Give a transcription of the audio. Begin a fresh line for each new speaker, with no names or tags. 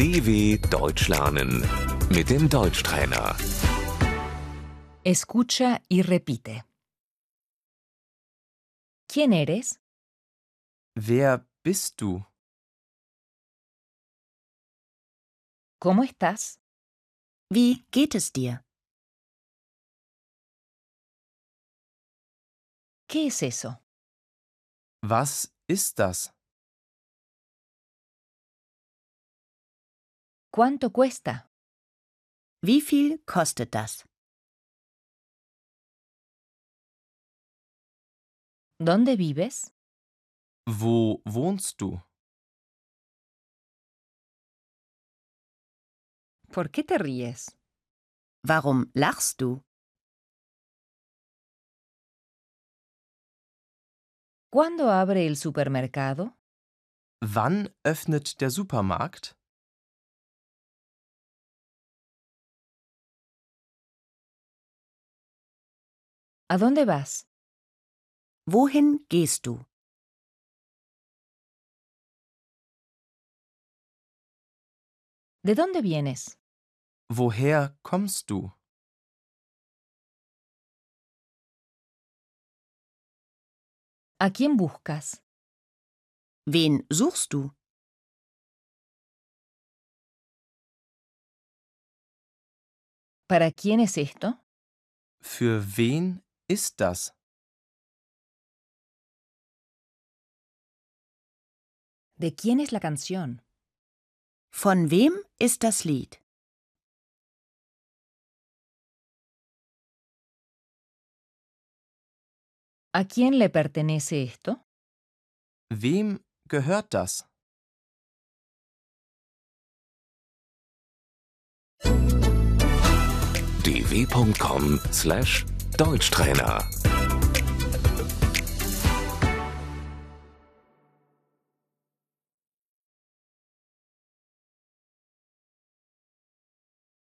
DW Deutsch lernen mit dem Deutschtrainer.
Escucha y repite. ¿Quién eres?
Wer bist du?
¿Cómo estás?
Wie geht es dir?
¿Qué es eso?
Was ist das?
¿Cuánto cuesta?
Wie viel kostet das?
¿Dónde vives?
Wo wohnst du?
¿Por qué te ríes?
Warum lachst du?
¿Cuándo abre el supermercado?
Wann öffnet der Supermarkt?
¿A dónde vas?
Wohin gehst du?
¿De dónde vienes?
Woher kommst du?
¿A quién buscas?
Wen suchst du?
¿Para quién es esto?
Für wen ist das?
¿De quién es la canción?
Von wem ist das Lied?
¿A quién le pertenece esto?
Wem gehört das?
dw.com/deutschtrainer